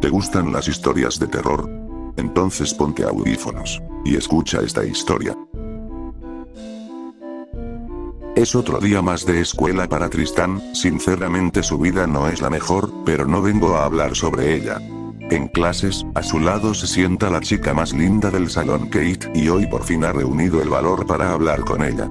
¿Te gustan las historias de terror? Entonces ponte audífonos y escucha esta historia. Es otro día más de escuela para Tristán, sinceramente su vida no es la mejor, pero no vengo a hablar sobre ella. En clases, a su lado se sienta la chica más linda del salón Kate, y hoy por fin ha reunido el valor para hablar con ella.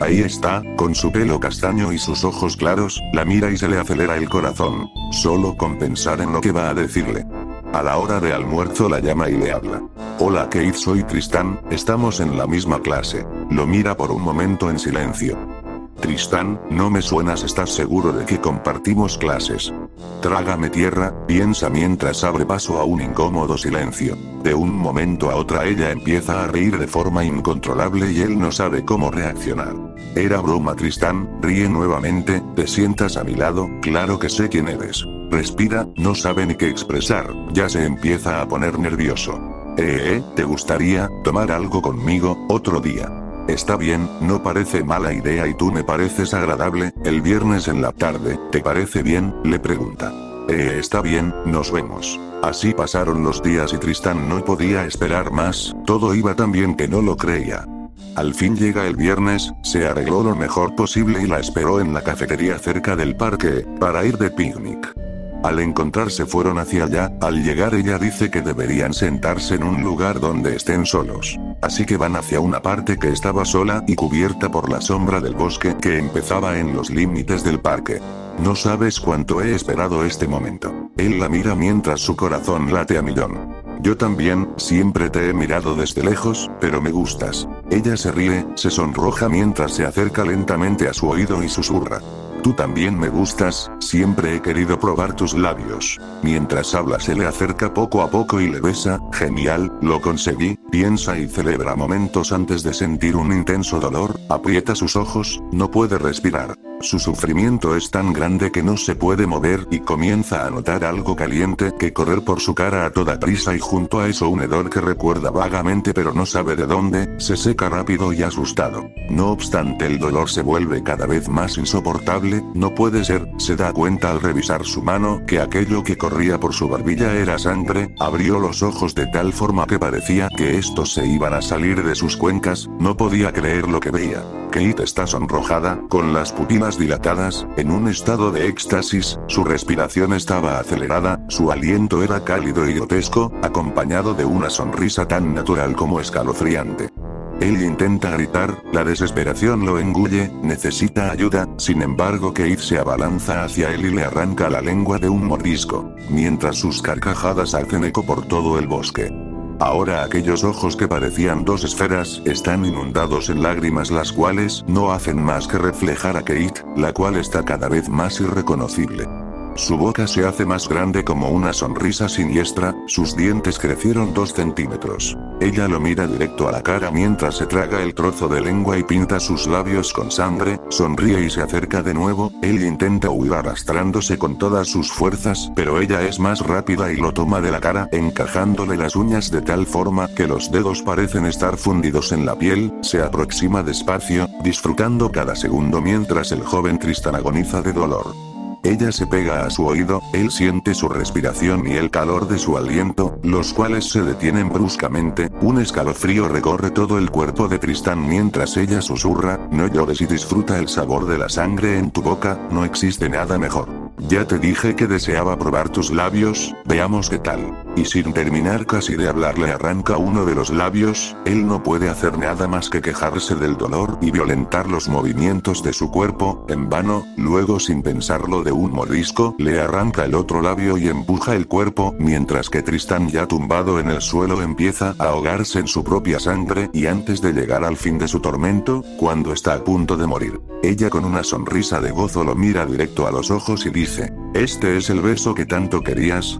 Ahí está, con su pelo castaño y sus ojos claros, la mira y se le acelera el corazón, solo con pensar en lo que va a decirle. A la hora de almuerzo la llama y le habla. Hola Kate, soy Tristán, estamos en la misma clase. Lo mira por un momento en silencio. Tristán, no me suenas, ¿estás seguro de que compartimos clases? Trágame tierra, piensa mientras abre paso a un incómodo silencio. De un momento a otra ella empieza a reír de forma incontrolable y él no sabe cómo reaccionar. Era broma Tristán, ríe nuevamente, te sientas a mi lado, claro que sé quién eres. Respira, no sabe ni qué expresar, ya se empieza a poner nervioso. Eh, eh, ¿te gustaría tomar algo conmigo otro día? Está bien, no parece mala idea y tú me pareces agradable, el viernes en la tarde, ¿te parece bien? le pregunta. Eh, está bien, nos vemos. Así pasaron los días y Tristán no podía esperar más, todo iba tan bien que no lo creía. Al fin llega el viernes, se arregló lo mejor posible y la esperó en la cafetería cerca del parque, para ir de picnic. Al encontrarse fueron hacia allá, al llegar ella dice que deberían sentarse en un lugar donde estén solos. Así que van hacia una parte que estaba sola y cubierta por la sombra del bosque que empezaba en los límites del parque. No sabes cuánto he esperado este momento. Él la mira mientras su corazón late a millón. Yo también, siempre te he mirado desde lejos, pero me gustas. Ella se ríe, se sonroja mientras se acerca lentamente a su oído y susurra. Tú también me gustas, siempre he querido probar tus labios. Mientras habla se le acerca poco a poco y le besa, genial, lo conseguí, piensa y celebra momentos antes de sentir un intenso dolor, aprieta sus ojos, no puede respirar. Su sufrimiento es tan grande que no se puede mover y comienza a notar algo caliente que correr por su cara a toda prisa y junto a eso un hedor que recuerda vagamente pero no sabe de dónde, se seca rápido y asustado. No obstante el dolor se vuelve cada vez más insoportable, no puede ser, se da cuenta al revisar su mano que aquello que corría por su barbilla era sangre, abrió los ojos de tal forma que parecía que estos se iban a salir de sus cuencas, no podía creer lo que veía. Kate está sonrojada, con las pupilas dilatadas, en un estado de éxtasis, su respiración estaba acelerada, su aliento era cálido y grotesco, acompañado de una sonrisa tan natural como escalofriante. Él intenta gritar, la desesperación lo engulle, necesita ayuda, sin embargo Kate se abalanza hacia él y le arranca la lengua de un mordisco, mientras sus carcajadas hacen eco por todo el bosque. Ahora aquellos ojos que parecían dos esferas, están inundados en lágrimas las cuales no hacen más que reflejar a Kate, la cual está cada vez más irreconocible. Su boca se hace más grande como una sonrisa siniestra, sus dientes crecieron dos centímetros. Ella lo mira directo a la cara mientras se traga el trozo de lengua y pinta sus labios con sangre, sonríe y se acerca de nuevo, él intenta huir arrastrándose con todas sus fuerzas, pero ella es más rápida y lo toma de la cara, encajándole las uñas de tal forma que los dedos parecen estar fundidos en la piel, se aproxima despacio, disfrutando cada segundo mientras el joven Tristan agoniza de dolor. Ella se pega a su oído, él siente su respiración y el calor de su aliento, los cuales se detienen bruscamente, un escalofrío recorre todo el cuerpo de Tristán mientras ella susurra, no llores y disfruta el sabor de la sangre en tu boca, no existe nada mejor. Ya te dije que deseaba probar tus labios, veamos qué tal. Y sin terminar casi de hablar le arranca uno de los labios, él no puede hacer nada más que quejarse del dolor y violentar los movimientos de su cuerpo, en vano, luego sin pensarlo de un mordisco, le arranca el otro labio y empuja el cuerpo, mientras que Tristán ya tumbado en el suelo empieza a ahogarse en su propia sangre y antes de llegar al fin de su tormento, cuando está a punto de morir, ella con una sonrisa de gozo lo mira directo a los ojos y dice, ¿este es el beso que tanto querías?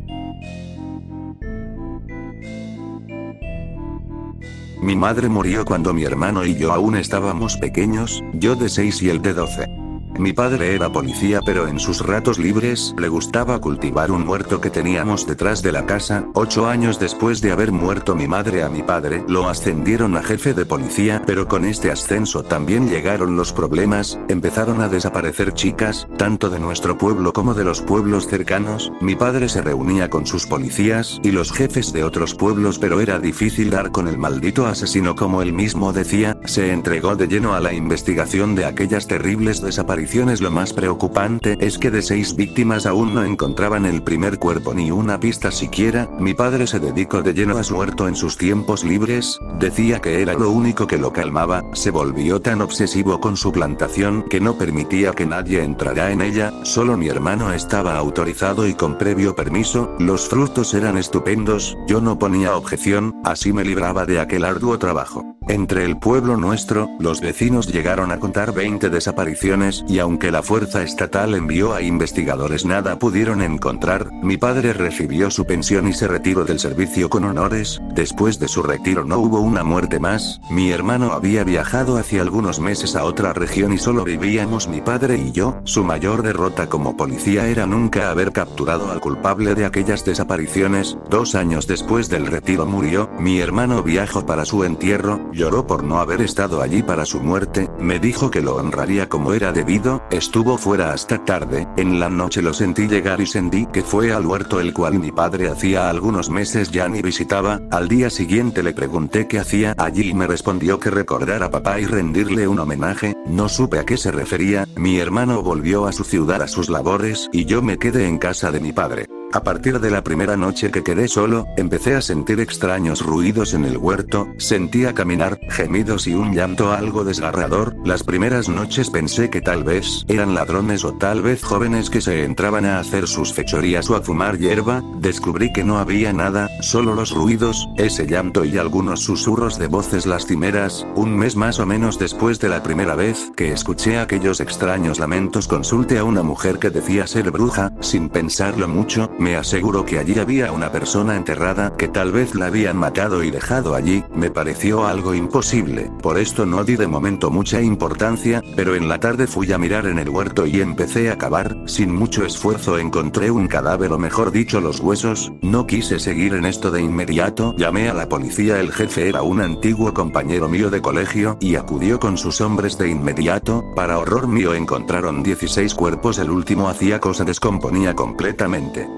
Mi madre murió cuando mi hermano y yo aún estábamos pequeños, yo de 6 y él de 12. Mi padre era policía pero en sus ratos libres le gustaba cultivar un muerto que teníamos detrás de la casa. Ocho años después de haber muerto mi madre a mi padre lo ascendieron a jefe de policía pero con este ascenso también llegaron los problemas, empezaron a desaparecer chicas, tanto de nuestro pueblo como de los pueblos cercanos. Mi padre se reunía con sus policías y los jefes de otros pueblos pero era difícil dar con el maldito asesino como él mismo decía, se entregó de lleno a la investigación de aquellas terribles desapariciones. Lo más preocupante es que de seis víctimas aún no encontraban el primer cuerpo ni una pista siquiera. Mi padre se dedicó de lleno a su huerto en sus tiempos libres, decía que era lo único que lo calmaba, se volvió tan obsesivo con su plantación que no permitía que nadie entrara en ella, solo mi hermano estaba autorizado y con previo permiso, los frutos eran estupendos, yo no ponía objeción, así me libraba de aquel arduo trabajo. Entre el pueblo nuestro, los vecinos llegaron a contar 20 desapariciones y aunque la fuerza estatal envió a investigadores nada pudieron encontrar, mi padre recibió su pensión y se retiró del servicio con honores, después de su retiro no hubo una muerte más, mi hermano había viajado hace algunos meses a otra región y solo vivíamos mi padre y yo, su mayor derrota como policía era nunca haber capturado al culpable de aquellas desapariciones, dos años después del retiro murió, mi hermano viajó para su entierro, lloró por no haber estado allí para su muerte, me dijo que lo honraría como era debido, estuvo fuera hasta tarde, en la noche lo sentí llegar y sentí que fue al huerto el cual mi padre hacía algunos meses ya ni visitaba, al día siguiente le pregunté qué hacía allí y me respondió que recordar a papá y rendirle un homenaje, no supe a qué se refería, mi hermano volvió a su ciudad a sus labores y yo me quedé en casa de mi padre. A partir de la primera noche que quedé solo, empecé a sentir extraños ruidos en el huerto, sentía caminar, gemidos y un llanto algo desgarrador, las primeras noches pensé que tal vez eran ladrones o tal vez jóvenes que se entraban a hacer sus fechorías o a fumar hierba, descubrí que no había nada, solo los ruidos, ese llanto y algunos susurros de voces lastimeras, un mes más o menos después de la primera vez que escuché aquellos extraños lamentos consulté a una mujer que decía ser bruja, sin pensarlo mucho, me aseguró que allí había una persona enterrada que tal vez la habían matado y dejado allí, me pareció algo imposible, por esto no di de momento mucha importancia, pero en la tarde fui a mirar en el huerto y empecé a cavar, sin mucho esfuerzo encontré un cadáver o mejor dicho los huesos, no quise seguir en esto de inmediato, llamé a la policía. El jefe era un antiguo compañero mío de colegio y acudió con sus hombres de inmediato, para horror mío encontraron 16 cuerpos. El último hacía cosa descomponía completamente.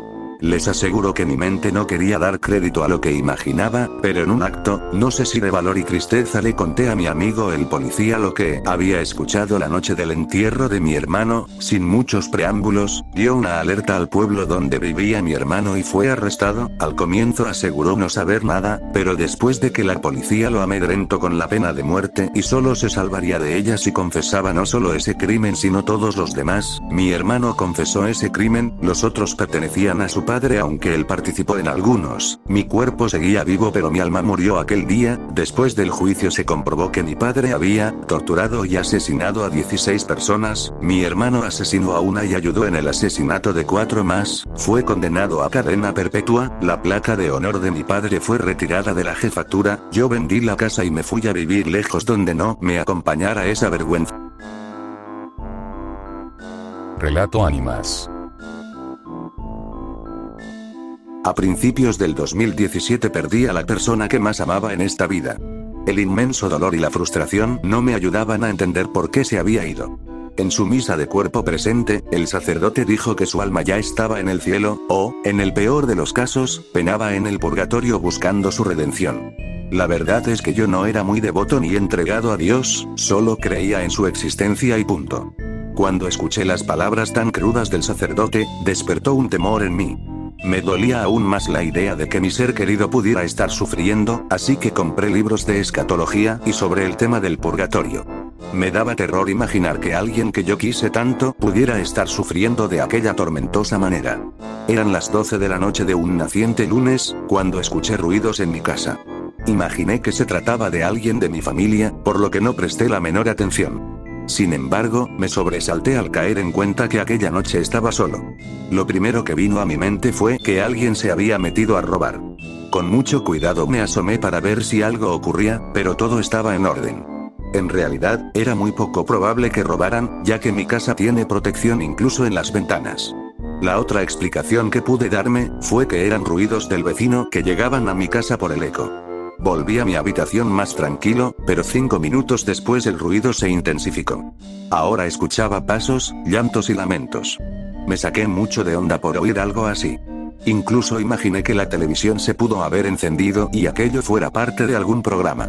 Les aseguro que mi mente no quería dar crédito a lo que imaginaba, pero en un acto, no sé si de valor y tristeza le conté a mi amigo el policía lo que había escuchado la noche del entierro de mi hermano, sin muchos preámbulos, dio una alerta al pueblo donde vivía mi hermano y fue arrestado, al comienzo aseguró no saber nada, pero después de que la policía lo amedrentó con la pena de muerte y solo se salvaría de ella si confesaba no solo ese crimen sino todos los demás, mi hermano confesó ese crimen, los otros pertenecían a su padre aunque él participó en algunos. Mi cuerpo seguía vivo pero mi alma murió aquel día, después del juicio se comprobó que mi padre había torturado y asesinado a 16 personas, mi hermano asesinó a una y ayudó en el asesinato de cuatro más, fue condenado a cadena perpetua, la placa de honor de mi padre fue retirada de la jefatura, yo vendí la casa y me fui a vivir lejos donde no me acompañara esa vergüenza. Relato Ánimas. A principios del 2017 perdí a la persona que más amaba en esta vida. El inmenso dolor y la frustración no me ayudaban a entender por qué se había ido. En su misa de cuerpo presente, el sacerdote dijo que su alma ya estaba en el cielo, o, en el peor de los casos, penaba en el purgatorio buscando su redención. La verdad es que yo no era muy devoto ni entregado a Dios, solo creía en su existencia y punto. Cuando escuché las palabras tan crudas del sacerdote, despertó un temor en mí. Me dolía aún más la idea de que mi ser querido pudiera estar sufriendo, así que compré libros de escatología y sobre el tema del purgatorio. Me daba terror imaginar que alguien que yo quise tanto pudiera estar sufriendo de aquella tormentosa manera. Eran las 12 de la noche de un naciente lunes, cuando escuché ruidos en mi casa. Imaginé que se trataba de alguien de mi familia, por lo que no presté la menor atención. Sin embargo, me sobresalté al caer en cuenta que aquella noche estaba solo. Lo primero que vino a mi mente fue que alguien se había metido a robar. Con mucho cuidado me asomé para ver si algo ocurría, pero todo estaba en orden. En realidad, era muy poco probable que robaran, ya que mi casa tiene protección incluso en las ventanas. La otra explicación que pude darme, fue que eran ruidos del vecino que llegaban a mi casa por el eco. Volví a mi habitación más tranquilo, pero cinco minutos después el ruido se intensificó. Ahora escuchaba pasos, llantos y lamentos. Me saqué mucho de onda por oír algo así. Incluso imaginé que la televisión se pudo haber encendido y aquello fuera parte de algún programa.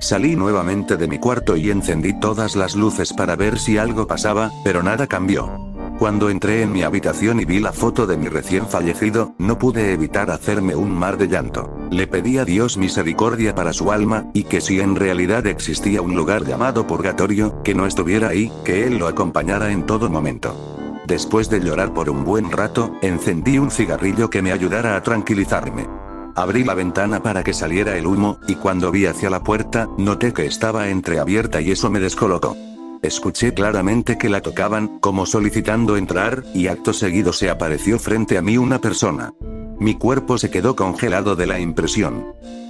Salí nuevamente de mi cuarto y encendí todas las luces para ver si algo pasaba, pero nada cambió. Cuando entré en mi habitación y vi la foto de mi recién fallecido, no pude evitar hacerme un mar de llanto. Le pedí a Dios misericordia para su alma, y que si en realidad existía un lugar llamado purgatorio, que no estuviera ahí, que Él lo acompañara en todo momento. Después de llorar por un buen rato, encendí un cigarrillo que me ayudara a tranquilizarme. Abrí la ventana para que saliera el humo, y cuando vi hacia la puerta, noté que estaba entreabierta y eso me descolocó. Escuché claramente que la tocaban, como solicitando entrar, y acto seguido se apareció frente a mí una persona. Mi cuerpo se quedó congelado de la impresión.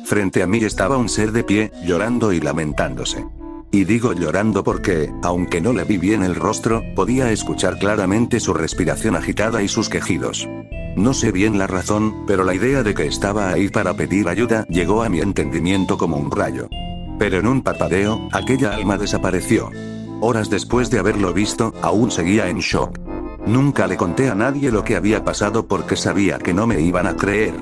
Frente a mí estaba un ser de pie, llorando y lamentándose. Y digo llorando porque, aunque no le vi bien el rostro, podía escuchar claramente su respiración agitada y sus quejidos. No sé bien la razón, pero la idea de que estaba ahí para pedir ayuda llegó a mi entendimiento como un rayo. Pero en un parpadeo, aquella alma desapareció. Horas después de haberlo visto, aún seguía en shock. Nunca le conté a nadie lo que había pasado porque sabía que no me iban a creer.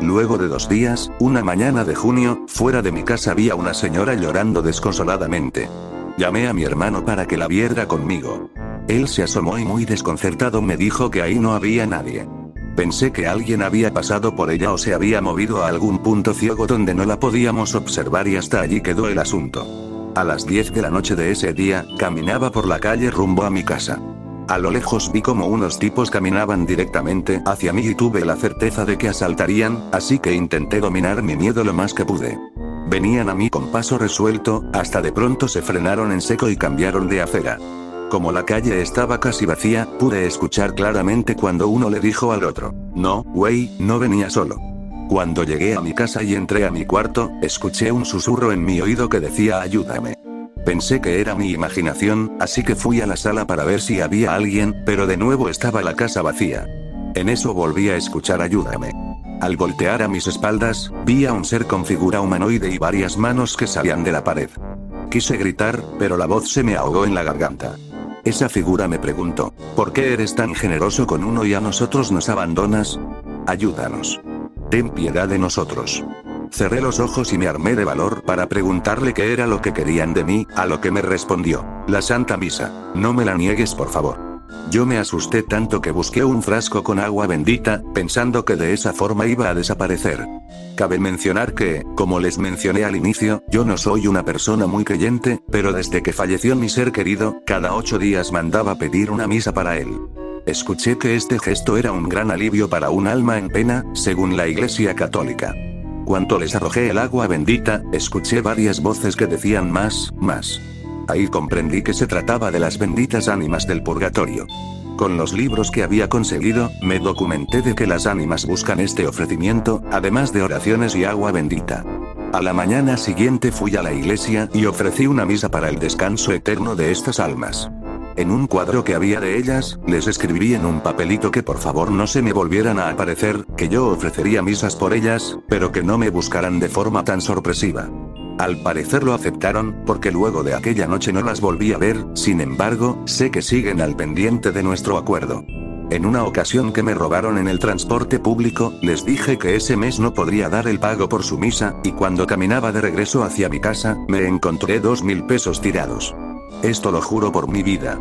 Luego de dos días, una mañana de junio, fuera de mi casa había una señora llorando desconsoladamente. Llamé a mi hermano para que la viera conmigo. Él se asomó y muy desconcertado me dijo que ahí no había nadie. Pensé que alguien había pasado por ella o se había movido a algún punto ciego donde no la podíamos observar y hasta allí quedó el asunto. A las 10 de la noche de ese día, caminaba por la calle rumbo a mi casa. A lo lejos vi como unos tipos caminaban directamente hacia mí y tuve la certeza de que asaltarían, así que intenté dominar mi miedo lo más que pude. Venían a mí con paso resuelto, hasta de pronto se frenaron en seco y cambiaron de acera. Como la calle estaba casi vacía, pude escuchar claramente cuando uno le dijo al otro, no, güey, no venía solo. Cuando llegué a mi casa y entré a mi cuarto, escuché un susurro en mi oído que decía ayúdame. Pensé que era mi imaginación, así que fui a la sala para ver si había alguien, pero de nuevo estaba la casa vacía. En eso volví a escuchar ayúdame. Al voltear a mis espaldas, vi a un ser con figura humanoide y varias manos que salían de la pared. Quise gritar, pero la voz se me ahogó en la garganta. Esa figura me preguntó, ¿por qué eres tan generoso con uno y a nosotros nos abandonas? Ayúdanos. Ten piedad de nosotros. Cerré los ojos y me armé de valor para preguntarle qué era lo que querían de mí, a lo que me respondió, la Santa Misa. No me la niegues por favor. Yo me asusté tanto que busqué un frasco con agua bendita, pensando que de esa forma iba a desaparecer. Cabe mencionar que, como les mencioné al inicio, yo no soy una persona muy creyente, pero desde que falleció mi ser querido, cada ocho días mandaba pedir una misa para él. Escuché que este gesto era un gran alivio para un alma en pena, según la Iglesia Católica. Cuando les arrojé el agua bendita, escuché varias voces que decían más, más. Ahí comprendí que se trataba de las benditas ánimas del purgatorio. Con los libros que había conseguido, me documenté de que las ánimas buscan este ofrecimiento, además de oraciones y agua bendita. A la mañana siguiente fui a la iglesia y ofrecí una misa para el descanso eterno de estas almas. En un cuadro que había de ellas, les escribí en un papelito que por favor no se me volvieran a aparecer, que yo ofrecería misas por ellas, pero que no me buscaran de forma tan sorpresiva. Al parecer lo aceptaron, porque luego de aquella noche no las volví a ver, sin embargo, sé que siguen al pendiente de nuestro acuerdo. En una ocasión que me robaron en el transporte público, les dije que ese mes no podría dar el pago por su misa, y cuando caminaba de regreso hacia mi casa, me encontré dos mil pesos tirados. Esto lo juro por mi vida.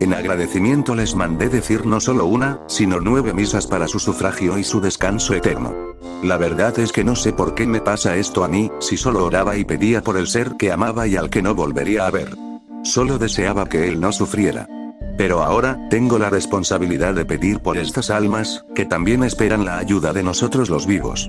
En agradecimiento les mandé decir no solo una, sino nueve misas para su sufragio y su descanso eterno. La verdad es que no sé por qué me pasa esto a mí, si solo oraba y pedía por el ser que amaba y al que no volvería a ver. Solo deseaba que él no sufriera. Pero ahora, tengo la responsabilidad de pedir por estas almas, que también esperan la ayuda de nosotros los vivos.